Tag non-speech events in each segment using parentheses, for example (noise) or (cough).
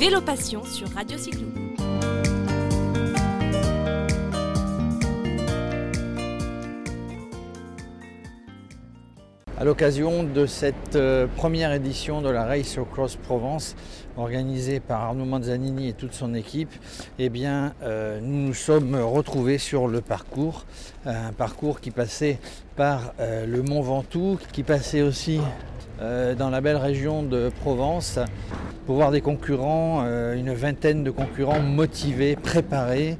Vélo Passion sur Radio Cyclo. À l'occasion de cette euh, première édition de la Race Cross Provence, organisée par Arnaud Manzanini et toute son équipe, eh bien, euh, nous nous sommes retrouvés sur le parcours, un parcours qui passait par euh, le Mont Ventoux, qui passait aussi dans la belle région de Provence, pour voir des concurrents, euh, une vingtaine de concurrents motivés, préparés.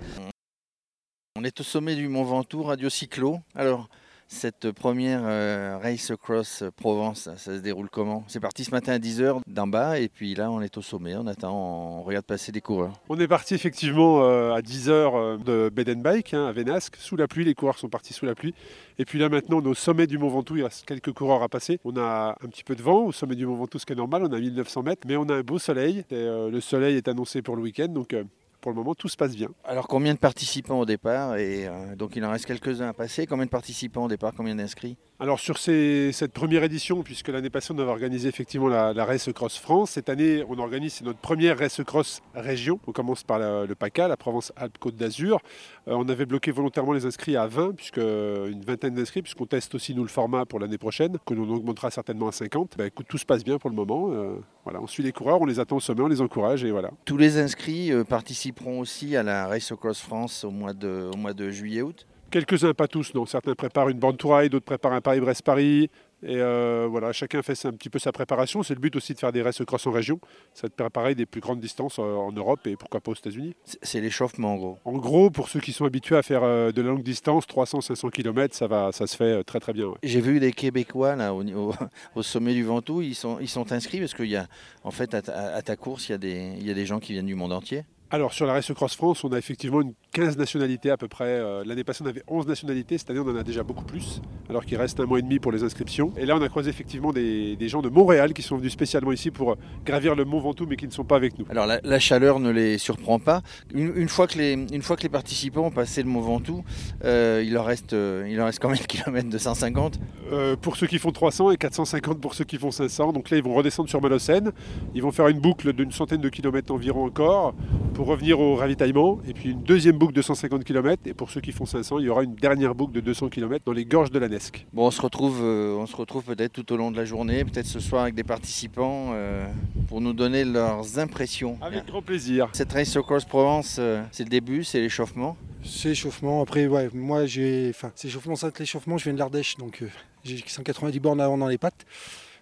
On est au sommet du Mont Ventoux, Radio Cyclo. Alors, cette première euh, Race Across Provence, ça, se déroule comment? C'est parti ce matin à 10h d'en bas et puis là on est au sommet, on attend, on regarde passer des coureurs. On est parti effectivement euh, à 10h de Bedenbike hein, à Vénasque, sous la pluie, les coureurs sont partis sous la pluie. Et puis là maintenant on est au sommet du Mont Ventoux, il reste quelques coureurs à passer. On a un petit peu de vent au sommet du Mont Ventoux, ce qui est normal, on a 1900 mètres, mais on a un beau soleil. Euh, le soleil est annoncé pour le week-end, donc euh, pour le moment tout se passe bien. Alors combien de participants au départ et euh, donc il en reste quelques-uns à passer. Combien de participants au départ Combien d'inscrits? Alors sur ces- cette première édition, puisque l'année passée on avait organisé effectivement la, la Race Cross France, cette année on organise notre première Race Cross région. On commence par la- le PACA, la Provence-Alpes-Côte d'Azur. Euh, on avait bloqué volontairement les inscrits à 20, puisque, une vingtaine d'inscrits, puisqu'on teste aussi nous le format pour l'année prochaine, que l'on augmentera certainement à 50. Bah, écoute, tout se passe bien pour le moment. Euh, voilà, on suit les coureurs, on les attend au sommet, on les encourage et voilà. Tous les inscrits euh, participeront aussi à la Race Across France au mois de, au mois de juillet-août. Quelques-uns, pas tous, non. Certains préparent une bande tour d'autres préparent un Paris-Brest-Paris. Et euh, voilà, chacun fait un petit peu sa préparation. C'est le but aussi de faire des races cross en région. Ça te préparer des plus grandes distances euh, en Europe et pourquoi pas aux États-Unis. C'est- l'échauffement en gros. En gros, pour ceux qui sont habitués à faire euh, de la longue distance, 300-500 km, ça, va, ça se fait très très bien. ouais. J'ai vu des Québécois là au, au- (laughs) au sommet du Ventoux, ils sont, ils sont inscrits parce qu'il y a en fait à ta, à ta course il y, a des, il y a des gens qui viennent du monde entier. Alors sur la Race Cross France, on a effectivement une 15 nationalités à peu près. Euh, L'année passée, on avait 11 nationalités. Cette année, on en a déjà beaucoup plus, alors qu'il reste un mois et demi pour les inscriptions. Et là, on a croisé effectivement des, des gens de Montréal qui sont venus spécialement ici pour euh, gravir le Mont Ventoux, mais qui ne sont pas avec nous. Alors la, la chaleur ne les surprend pas. Une, une fois, que les, une fois que les participants ont passé le Mont Ventoux, euh, il, leur reste, euh, il leur reste combien de (laughs) kilomètres de 150 Euh, pour ceux qui font 300 et 450 pour ceux qui font 500. Donc là, ils vont redescendre sur Malocène. Ils vont faire une boucle d'une centaine de kilomètres environ encore pour revenir au ravitaillement. Et puis une deuxième boucle de 150 km. Et pour ceux qui font 500, il y aura une dernière boucle de 200 km dans les gorges de la Nesque. Bon, on se retrouve, euh, on se retrouve peut-être tout au long de la journée, peut-être ce soir avec des participants euh, pour nous donner leurs impressions. Avec grand plaisir. Cette Race Across Provence, euh, c'est le début, c'est l'échauffement. C'est échauffement. Après, ouais, moi, j'ai. Enfin, c'est échauffement, ça, l'échauffement, je viens de l'Ardèche, donc euh, j'ai 190 bornes avant dans les pattes.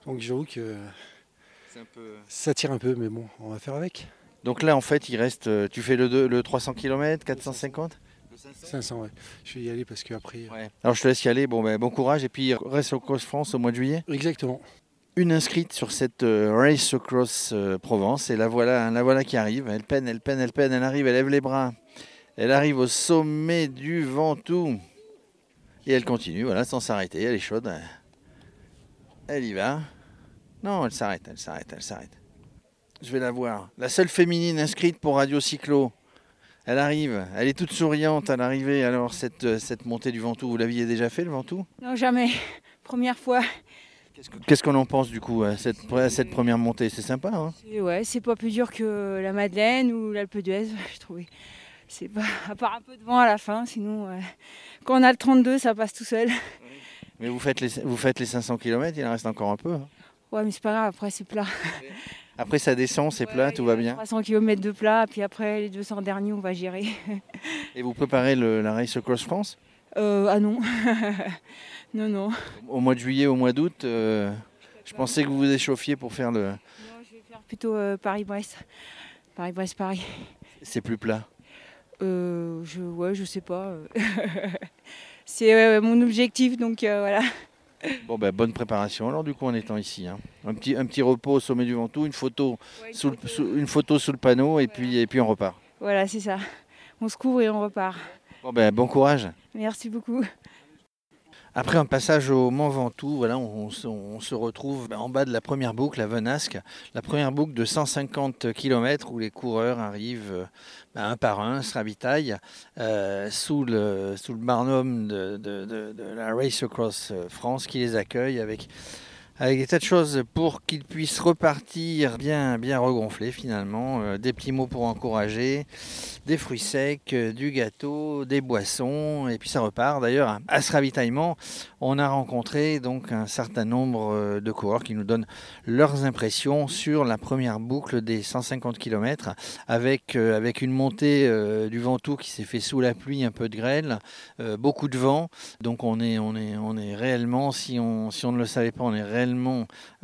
Donc j'avoue que ça tire un peu, mais bon, on va faire avec. Donc là, en fait, il reste. euh, Tu fais le, deux- le 300 km, 450 500, ouais. Je vais y aller parce qu'après. euh, Ouais. Alors je te laisse y aller. Bon, ben, bon courage. Et puis, reste au Cross France au mois de juillet? Exactement. Une inscrite sur cette euh, Race Across euh, Provence. Et la voilà, hein, la voilà qui arrive. Elle peine, elle peine, elle peine. Elle arrive, elle lève les bras. Elle arrive au sommet du Ventoux. Et elle continue, voilà, sans s'arrêter. Elle est chaude. Elle y va. Non, elle s'arrête, elle s'arrête, elle s'arrête. Je vais la voir. La seule féminine inscrite pour Radio Cyclo. Elle arrive, elle est toute souriante à l'arrivée. Alors, cette, euh, cette montée du Ventoux, vous l'aviez déjà fait le Ventoux? Non, jamais. (laughs) Première fois. Qu'est-ce que- Qu'est-ce qu'on en pense du coup à cette, à cette première montée? C'est sympa, hein? Ouais, c'est pas plus dur que la Madeleine ou l'Alpe d'Huez, (laughs) je trouvais. C'est pas, à part un peu de vent à la fin, sinon, euh, quand on a le 32, ça passe tout seul. Mais vous faites les, vous faites les 500 km, il en reste encore un peu. hein? Ouais, mais c'est pas grave, après c'est plat. (laughs) Après, ça descend, c'est plat, tout va bien. 300 km de plat, puis après les 200 derniers, on va gérer. (laughs) Et vous préparez le- la Race Across France? Euh, ah non. (laughs) non, non. Au mois de juillet, au mois d'août, euh, je pensais que vous vous échauffiez pour faire le. Non, je vais faire plutôt euh, Paris-Brest. Paris-Brest-Paris. C'est plus plat. Euh, je, ouais, je sais pas. (laughs) c'est mon objectif, donc voilà. Bon, ben, bonne préparation alors, du coup, en étant ici. hein. Un, petit, un petit repos au sommet du Ventoux, une photo, sous le, sous- une photo sous le panneau, et puis, et puis on repart. Voilà, c'est ça. On se couvre et on repart. Bon, ben, bon courage. Merci beaucoup. Après un passage au Mont Ventoux, voilà, on, se- retrouve en bas de la première boucle, à Venasque, la première boucle de 150 km où les coureurs arrivent euh, un par un, se ravitaillent euh, sous, le, sous le barnum de- de la Race Across France qui les accueille avec, avec des tas de choses pour qu'ils puissent repartir bien, bien regonflés finalement. Euh, des petits mots pour encourager, des fruits secs, euh, du gâteau, des boissons, et puis ça repart. D'ailleurs, à ce ravitaillement, on a rencontré donc un certain nombre euh, de coureurs qui nous donnent leurs impressions sur la première boucle des 150 km avec, avec une montée du Ventoux qui s'est fait sous la pluie, un peu de grêle, beaucoup de vent. Donc on est, on est, on est réellement, si on, si on ne le savait pas, on est réellement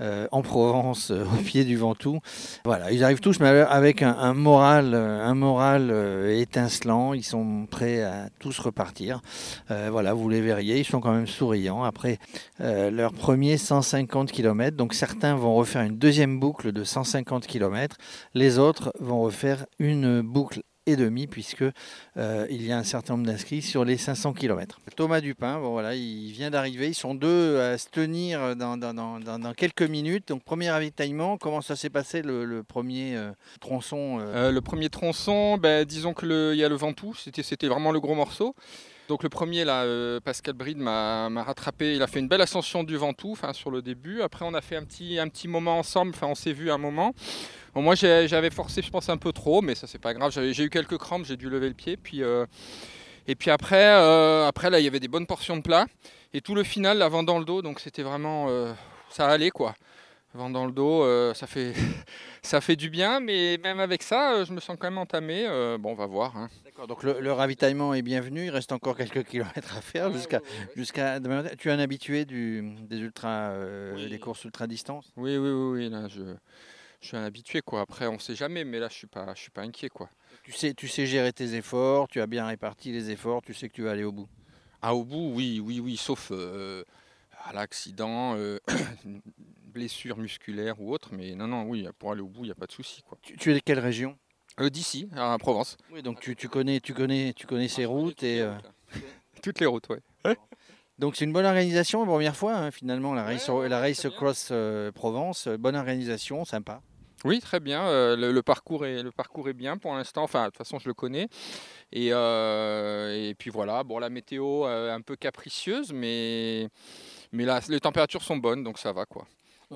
euh, en Provence, euh, au pied du Ventoux. Voilà, ils arrivent tous mais avec un, moral, un moral euh, étincelant. Ils sont prêts à tous repartir. voilà, vous les verriez, ils sont quand même souriants après leur premier 150 km. Donc certains vont refaire une deuxième boucle de 150 km. Les autres vont refaire une boucle et demi puisque euh, il y a un certain nombre d'inscrits sur les 500 km. Thomas Dupin, bon voilà, il vient d'arriver. Ils sont deux à se tenir dans, quelques minutes. Donc premier ravitaillement, comment ça s'est passé le, premier euh, tronçon euh? Le premier tronçon, ben, disons que il y a le Ventoux, c'était, vraiment le gros morceau. Donc le premier, Pascal Bride m'a, rattrapé. Il a fait une belle ascension du Ventoux sur le début. Après, on a fait un petit, un petit moment ensemble. On s'est vu un moment moi, j'avais forcé, je pense, un peu trop, mais ça, c'est pas grave. J'ai eu quelques crampes, j'ai dû lever le pied. Puis, euh, et puis après, euh, après, là, il y avait des bonnes portions de plat. Et tout le final, la vent dans le dos, donc c'était vraiment. Euh, ça allait, quoi. Vent dans le dos, ça, fait, (laughs) ça fait du bien, mais même avec ça, je me sens quand même entamé. bon, on va voir. Hein. D'accord, donc le, ravitaillement est bienvenu. Il reste encore quelques (laughs) kilomètres à faire jusqu'à. jusqu'à tu es un habitué du, des, ultra, des courses ultra distance? Oui, oui, oui, oui. Là, je je suis un habitué quoi. Après on sait jamais, mais là je suis pas, je suis pas inquiet quoi. Tu sais, tu sais gérer tes efforts, tu as bien réparti les efforts, tu sais que tu vas aller au bout. Ah au bout, oui, oui, oui, sauf euh, à l'accident, euh, (clears throat) blessure musculaire ou autre, mais non, non, oui, pour aller au bout, il n'y a pas de souci quoi. Tu, es de quelle région? Euh, D'ici, à Provence. Oui, donc tu, tu, connais, tu connais, tu connais ces routes et. (laughs) toutes les routes, ouais. Donc c'est une bonne organisation, première fois hein, finalement, la Race, la race Cross Provence, bonne organisation, sympa. Oui, très bien. Euh, le, parcours est, le parcours est bien pour l'instant. Enfin, de toute façon, je le connais. Et, euh, et puis voilà, bon, la météo euh, un peu capricieuse, mais, mais là, les températures sont bonnes, donc ça va quoi.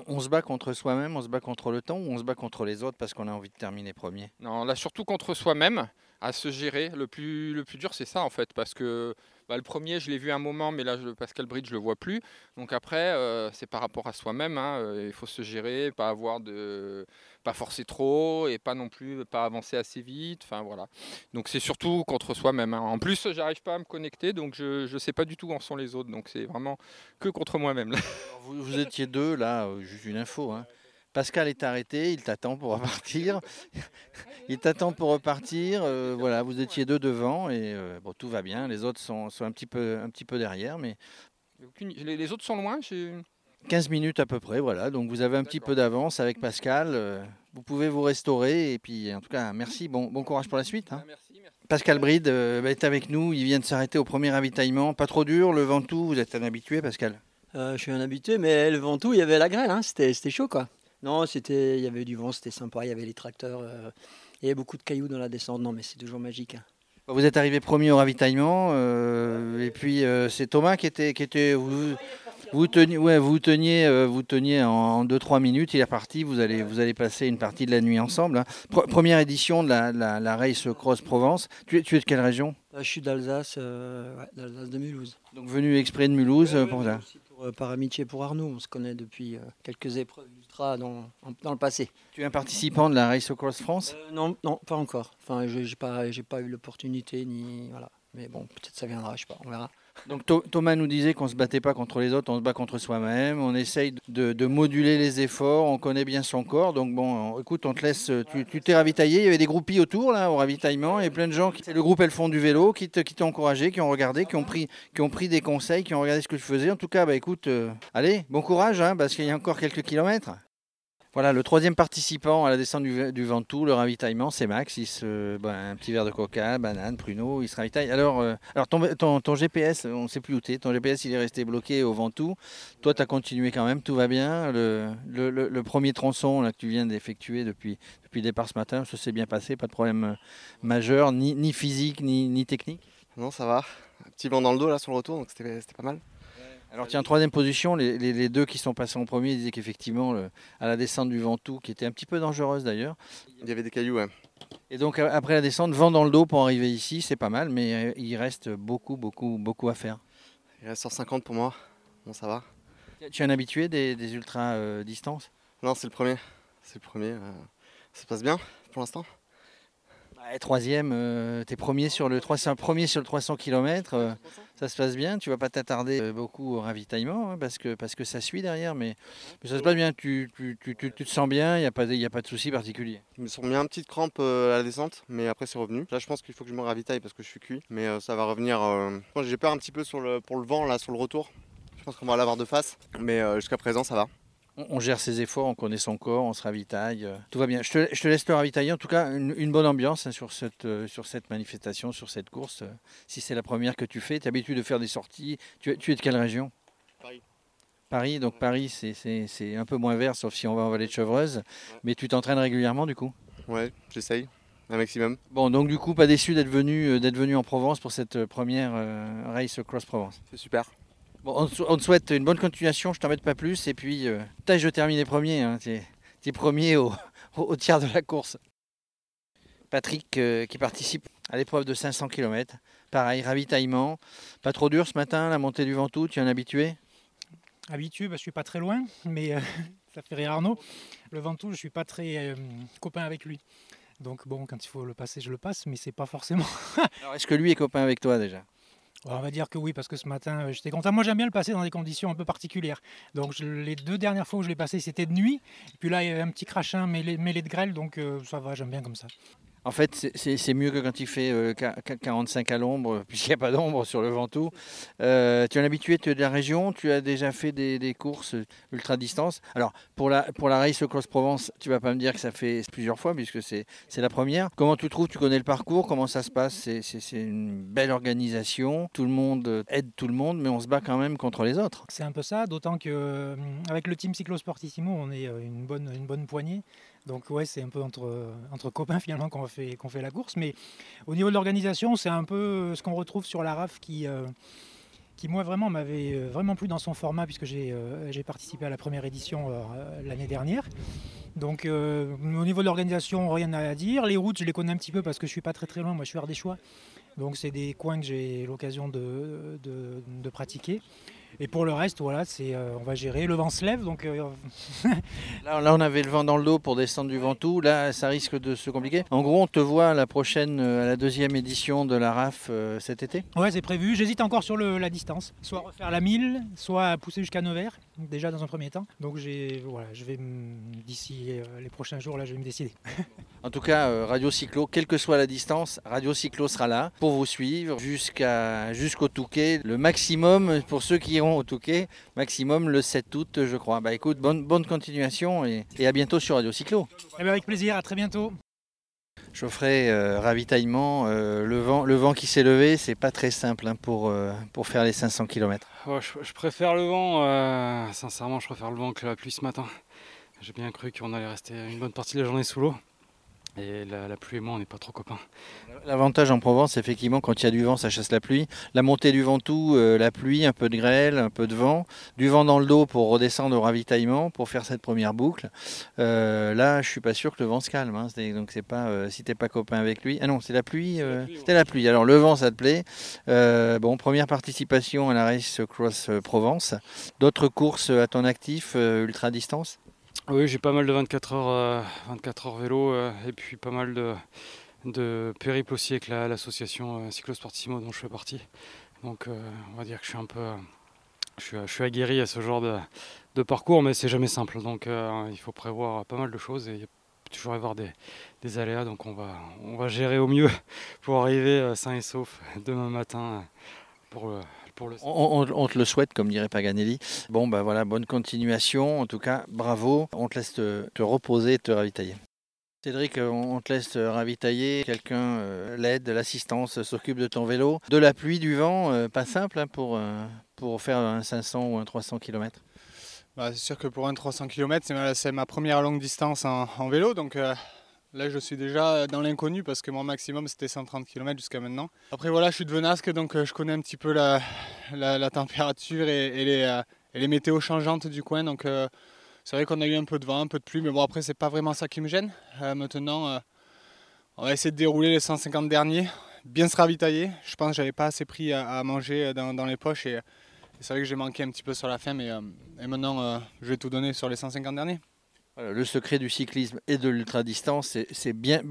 On se bat contre soi-même, on se bat contre le temps ou on se bat contre les autres parce qu'on a envie de terminer premier? Non, là surtout contre soi-même, à se gérer. Le plus, le plus dur, c'est ça en fait, parce que bah, le premier, je l'ai vu un moment, mais là, Pascal Bridge, je le vois plus. Donc après, c'est par rapport à soi-même. Hein, il faut se gérer, pas avoir de pas forcer trop et pas non plus pas avancer assez vite. Enfin voilà. Donc c'est surtout contre soi-même. Hein. En plus, j'arrive pas à me connecter, donc je ne sais pas du tout où en sont les autres. Donc c'est vraiment que contre moi-même. Vous, vous, étiez deux là, euh, juste une info. Hein. Pascal est arrêté, il t'attend pour repartir. (laughs) il t'attend pour repartir. Euh, voilà, vous étiez deux devant et euh, bon, tout va bien. Les autres sont, sont, un, petit peu, un petit peu derrière, mais. Les, autres sont loin 15 minutes à peu près, voilà. Donc vous avez un petit peu d'avance avec Pascal. Euh, vous pouvez vous restaurer. Et puis, en tout cas, merci. Bon, bon courage pour la suite. Hein. Pascal Bride euh, est avec nous. Il vient de s'arrêter au premier ravitaillement. Pas trop dur. Le Ventoux, vous êtes un habitué, Pascal? Euh, Je suis un habitué, mais le Ventoux, il y avait la grêle. Hein. C'était, chaud, quoi. Non, c'était, il y avait du vent, c'était sympa. Il y avait les tracteurs. il y avait beaucoup de cailloux dans la descente. Non, mais c'est toujours magique. Hein. Vous êtes arrivé premier au ravitaillement. et puis, c'est Thomas qui était. Qui était vous teniez, ouais, vous teniez, euh, vous teniez en 2-3 minutes, il est parti, vous allez, vous allez passer une partie de la nuit ensemble. Hein. première édition de la, la, Race Cross Provence. Tu, es, tu es de quelle région? Euh, Je suis d'Alsace, euh, d'Alsace de Mulhouse. Donc venu exprès de Mulhouse pour ça Par amitié pour Arnaud, on se connaît depuis quelques épreuves dans, dans, le passé. Tu es un participant de la Race Cross France? Non, non, pas encore. Enfin, je n'ai pas, pas eu l'opportunité, ni voilà. Mais bon, peut-être ça viendra, je sais pas, on verra. Donc Thomas nous disait qu'on ne se battait pas contre les autres, on se bat contre soi-même, on essaye de, moduler les efforts, on connaît bien son corps. Donc bon, écoute, on te laisse, tu t'es ravitaillé, il y avait des groupies autour là au ravitaillement et plein de gens, c'est le groupe Elles font du vélo, qui t'ont encouragé, qui ont regardé, qui ont, pris, qui ont pris des conseils, qui ont regardé ce que je faisais. En tout cas, bah écoute, euh, allez, bon courage, hein, parce qu'il y a encore quelques kilomètres. Voilà, le troisième participant à la descente du, Ventoux, le ravitaillement, c'est Max. Ben, un petit verre de coca, banane, pruneau, il se ravitaille. Alors, euh, ton, GPS, on ne sait plus où tu es. Ton GPS, il est resté bloqué au Ventoux. Toi, tu as continué quand même, tout va bien. Le, premier tronçon que tu viens d'effectuer depuis, le départ ce matin, ça s'est bien passé, pas de problème euh, majeur, ni, physique, ni, ni technique? Non, ça va. Un petit blanc dans le dos là sur le retour, donc c'était pas mal. Alors tiens, troisième position, les, deux qui sont passés en premier disaient qu'effectivement, à la descente du Ventoux, qui était un petit peu dangereuse d'ailleurs. Il y avait des cailloux, ouais. Et donc après la descente, vent dans le dos pour arriver ici, c'est pas mal, mais euh, il reste beaucoup, beaucoup, beaucoup à faire. Il reste 150 pour moi, bon ça va. Tu es un habitué des, des ultra euh, distances? Non, c'est le premier. C'est le premier. Euh, ça se passe bien pour l'instant? Troisième, euh, tu es premier sur, le 300, premier sur le 300 km, euh, ça se passe bien, tu vas pas t'attarder euh, beaucoup au ravitaillement hein, parce, que, parce que ça suit derrière, mais, ça se passe bien, tu, tu, tu, tu te sens bien, il n'y a, pas a pas de souci particulier. Je me sens bien, petite crampe à la descente, mais après c'est revenu. Là je pense qu'il faut que je me ravitaille parce que je suis cuit, mais ça va revenir. J'ai peur un petit peu pour le vent là sur le retour. Je pense qu'on va l'avoir de face, mais jusqu'à présent ça va on gère ses efforts, on connaît son corps, on se ravitaille. Euh, tout va bien. Je te, laisse te ravitailler. En tout cas, une, bonne ambiance hein, sur, cette, euh, sur cette manifestation, sur cette course. Euh, si c'est la première que tu fais, tu as l'habitude de faire des sorties. Tu, es de quelle région? Paris. Paris, donc Paris, c'est un peu moins vert, sauf si on va en vallée de Chevreuse. Mais tu t'entraînes régulièrement du coup? Ouais, j'essaye, un maximum. Bon, donc du coup, pas déçu d'être venu, d'être venu en Provence pour cette première race Cross Provence? C'est super on, te souhaite une bonne continuation, je t'en t'embête pas plus. Et puis, euh, je termine premier. Hein, tu es, premier (laughs) au, tiers de la course. Patrick euh, qui participe à l'épreuve de 500 km. Pareil, ravitaillement. Pas trop dur ce matin, la montée du Ventoux, tu es un habitué? Habitué, bah, je suis pas très loin, mais euh, (laughs) ça fait rire Arnaud. Le Ventoux, je suis pas très euh, copain avec lui. Donc bon, quand il faut le passer, je le passe, mais c'est pas forcément. (laughs) Alors est-ce que lui est copain avec toi déjà? On va dire que oui, parce que ce matin, euh, j'étais content. Moi, j'aime bien le passer dans des conditions un peu particulières. Donc, les deux dernières fois où je l'ai passé, c'était de nuit. Et puis là, il y avait un petit crachin mêlé, de grêle, donc euh, ça va, j'aime bien comme ça. En fait, c'est mieux que quand il fait 45 euh, à l'ombre, (laughs) puisqu'il n'y a pas d'ombre sur le Ventoux. Euh, tu es un habitué de la région, tu as déjà fait des, courses ultra distance. Alors, pour la, pour la Race Cross Provence, tu vas pas me dire que ça fait plusieurs fois, puisque c'est la première. Comment tu trouves Tu connais le parcours Comment ça se passe? C'est une belle organisation. Tout le monde aide tout le monde, mais on se bat quand même contre les autres. C'est un peu ça, d'autant que euh, le team Cyclosportissimo, on est une bonne, une bonne poignée. Donc ouais, c'est un peu entre, entre copains finalement qu'on fait, la course. Mais au niveau de l'organisation, c'est un peu ce qu'on retrouve sur la RAF qui, euh, moi vraiment m'avait euh, vraiment plu dans son format puisque j'ai euh, participé à la première édition l'année dernière. Donc au niveau de l'organisation, rien à dire. Les routes, je les connais un petit peu parce que je suis pas très très loin. Moi, je suis Ardéchois. Donc c'est des coins que j'ai l'occasion de, pratiquer. Et pour le reste, voilà, c'est, euh, on va gérer. Le vent se lève, donc. Euh, (laughs) là, on avait le vent dans le dos pour descendre du Ventoux. Là, ça risque de se compliquer. En gros, on te voit à la prochaine, euh, à la deuxième édition de la RAF cet été. Ouais, c'est prévu. J'hésite encore sur la distance. Soit refaire la 1000, soit pousser jusqu'à Nevers, déjà dans un premier temps. Donc j'ai, voilà, je vais d'ici les prochains jours là, je vais me décider. (laughs) en tout cas, Radio Cyclo, quelle que soit la distance, Radio Cyclo sera là pour vous suivre jusqu'à jusqu'au Touquet, le maximum pour ceux qui iront au Touquet, maximum le 7 août, je crois. Bah écoute, bonne, bonne continuation et, à bientôt sur Radio Cyclo. Eh ben, avec plaisir, à très bientôt. Geoffrey, euh, ravitaillement, euh, le, vent, le vent qui s'est levé, c'est pas très simple hein, pour, euh, pour faire les 500 km. je, préfère le vent, sincèrement, je préfère le vent que la pluie ce matin. J'ai bien cru qu'on allait rester une bonne partie de la journée sous l'eau. Et la, pluie et moi, on n'est pas trop copains. L'avantage en Provence, effectivement, quand il y a du vent, ça chasse la pluie. La montée du Ventoux, euh, la pluie, un peu de grêle, un peu de vent. Du vent dans le dos pour redescendre au ravitaillement, pour faire cette première boucle. Euh, là, je suis pas sûr que le vent se calme. Hein. Donc, c'est pas euh, si t'es pas copain avec lui. Ah non, c'est la pluie. C'était la pluie. Alors, le vent, ça te plaît. bon, première participation à la Race Cross Provence. D'autres courses à ton actif, ultra distance? Oui, j'ai pas mal de 24 heures, 24 euh, heures vélo euh, et puis pas mal de, périples aussi avec l'association euh, Cyclosportissimo dont je fais partie. Donc on va dire que je suis un peu je suis, aguerri à ce genre de, parcours, mais c'est jamais simple. Donc il faut prévoir pas mal de choses et il peut toujours y avoir des, des, aléas. Donc on va, on va gérer au mieux (laughs) pour arriver sain et sauf demain matin pour on, te le souhaite, comme dirait Paganelli. Bon, ben voilà, bonne continuation. En tout cas, bravo. On te laisse te, reposer et te ravitailler. Cédric, on te laisse te ravitailler. Quelqu'un euh, l'aide, l'assistance s'occupe de ton vélo. De la pluie, du vent, euh, pas simple hein, pour, euh, pour faire un 500 ou un 300 km. Bah, c'est sûr que pour un 300 km, c'est ma, première longue distance en, vélo. Donc Là, je suis déjà dans l'inconnu parce que mon maximum c'était 130 km jusqu'à maintenant. Après, voilà, je suis de Venasque donc je connais un petit peu la, la, température et, les, et, les, météos changeantes du coin. Donc, c'est vrai qu'on a eu un peu de vent, un peu de pluie, mais bon, après, c'est pas vraiment ça qui me gêne. maintenant, on va essayer de dérouler les 150 derniers, bien se ravitailler. Je pense que j'avais pas assez pris à, manger dans, les poches et, c'est vrai que j'ai manqué un petit peu sur la fin, mais et maintenant, je vais tout donner sur les 150 derniers le secret du cyclisme et de l'ultra-distance, c'est bien,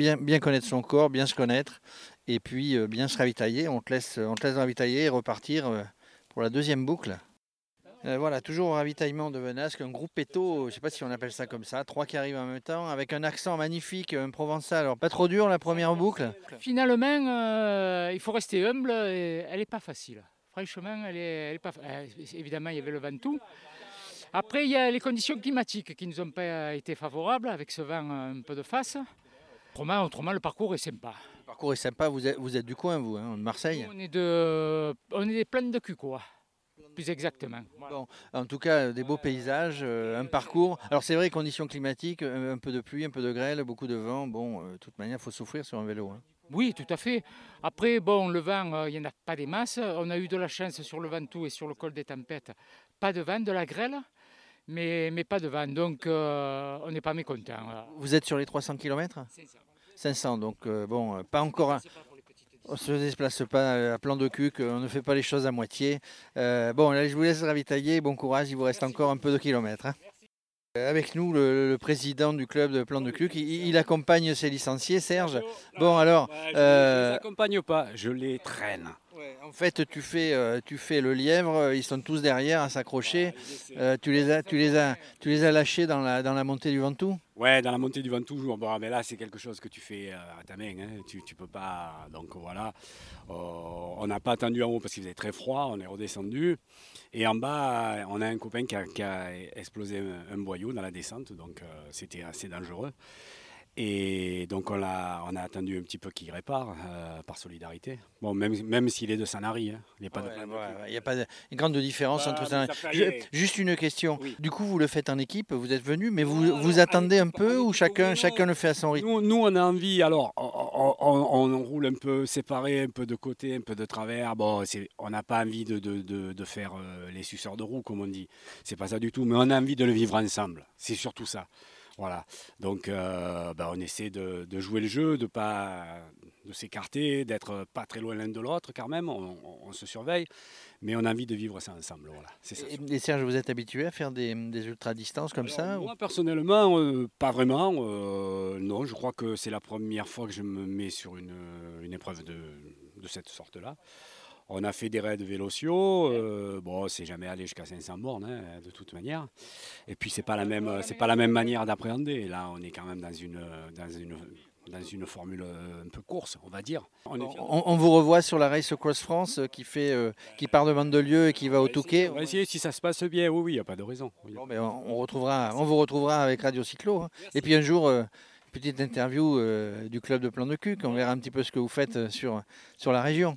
connaître son corps, bien se connaître, et puis euh, bien se ravitailler. On te, laisse, on te laisse ravitailler et repartir euh, pour la deuxième boucle. Euh, voilà, toujours au ravitaillement de Venasque, un groupe péto, je ne sais pas si on appelle ça comme ça, trois qui arrivent en même temps, avec un accent magnifique, un provençal. Alors, pas trop dur la première boucle Finalement, il faut rester humble, elle n'est pas facile. Franchement, elle pas, évidemment, il y avait le Ventoux. Après, il y a les conditions climatiques qui ne nous ont pas été favorables, avec ce vent un peu de face. Autrement, autrement le parcours est sympa. Le parcours est sympa, vous êtes, vous êtes du coin, vous, hein, de Marseille On est, de, on est des plaines de cul, quoi. Plus exactement. Bon, en tout cas, des beaux paysages, euh, un parcours. Alors c'est vrai, conditions climatiques, un, peu de pluie, un peu de grêle, beaucoup de vent. Bon, euh, de toute manière, il faut souffrir sur un vélo. Hein. Oui, tout à fait. Après, bon, le vent, euh, il n'y en a pas des masses. On a eu de la chance sur le Ventoux et sur le col des tempêtes. Pas de vent, de la grêle mais, mais pas de vent. Donc euh, on n'est pas mécontent. Vous êtes sur les 300 km 500. 500, donc euh, bon, euh, pas encore. On ne se déplace pas à plan de cul, on ne fait pas les choses à moitié. bon, là, je vous laisse ravitailler. Bon courage, il vous reste encore un peu de kilomètres. Hein. Avec nous, le, président du club de Plan de Cuc, il, accompagne ses licenciés, Serge. Bon, alors. je ne les accompagne pas, je les traîne en fait, tu fais, euh, tu fais le lièvre, ils sont tous derrière à s'accrocher. Euh, tu, les as, tu, les as, tu les as lâchés dans la, dans la montée du Ventoux Ouais, dans la montée du Ventoux. Bon, mais là, c'est quelque chose que tu fais euh, à ta main. Hein. Tu, tu peux pas. Donc voilà. on n'a pas attendu en haut parce qu'il faisait très froid. On est redescendu. Et en bas, on a un copain qui a, explosé un, boyau dans la descente. Donc c'était assez dangereux. Et donc on a, on a attendu un petit peu qu'il répare euh, par solidarité. Bon, même, même s'il est de Sanary, hein. il n'y a pas, de, il a pas de grande différence entre Sanary. juste une question. Du coup, vous le faites en équipe, vous êtes venu, mais vous, vous attendez un peu ou chacun, chacun le fait à son rythme? Nous, nous, on a envie, alors on, on, roule un peu séparé, un peu de côté, un peu de travers. Bon, on n'a pas envie de, de, de, faire euh, les suceurs de roue, comme on dit. C'est pas ça du tout, mais on a envie de le vivre ensemble. C'est surtout ça. Voilà. Donc, euh, bah, on essaie de, jouer le jeu, de pas de s'écarter, d'être pas très loin l'un de l'autre quand même. On, se surveille, mais on a envie de vivre ça ensemble. Voilà. Ça. Et, Serge, vous êtes habitué à faire des, ultra distances comme ça Moi, personnellement, euh, pas vraiment. Euh, non, je crois que c'est la première fois que je me mets sur une, épreuve de, de cette sorte-là. On a fait des raids vélociaux. Euh, bon, c'est jamais allé jusqu'à 500 bornes, hein, de toute manière. Et puis, c'est pas la même, c'est pas la même manière d'appréhender. Là, on est quand même dans une, dans une, dans une formule euh, un peu course, on va dire. On, vous revoit sur la Race Cross France euh, qui, fait, qui part de Mandelieu et qui va au Touquet. On va essayer si ça se passe bien. Oui, oui, il n'y a pas de raison. mais on, retrouvera, on vous retrouvera avec Radio Cyclo. Hein. Et puis un jour, petite interview du club de Plan de Cul, on verra un petit peu ce que vous faites sur, sur la région.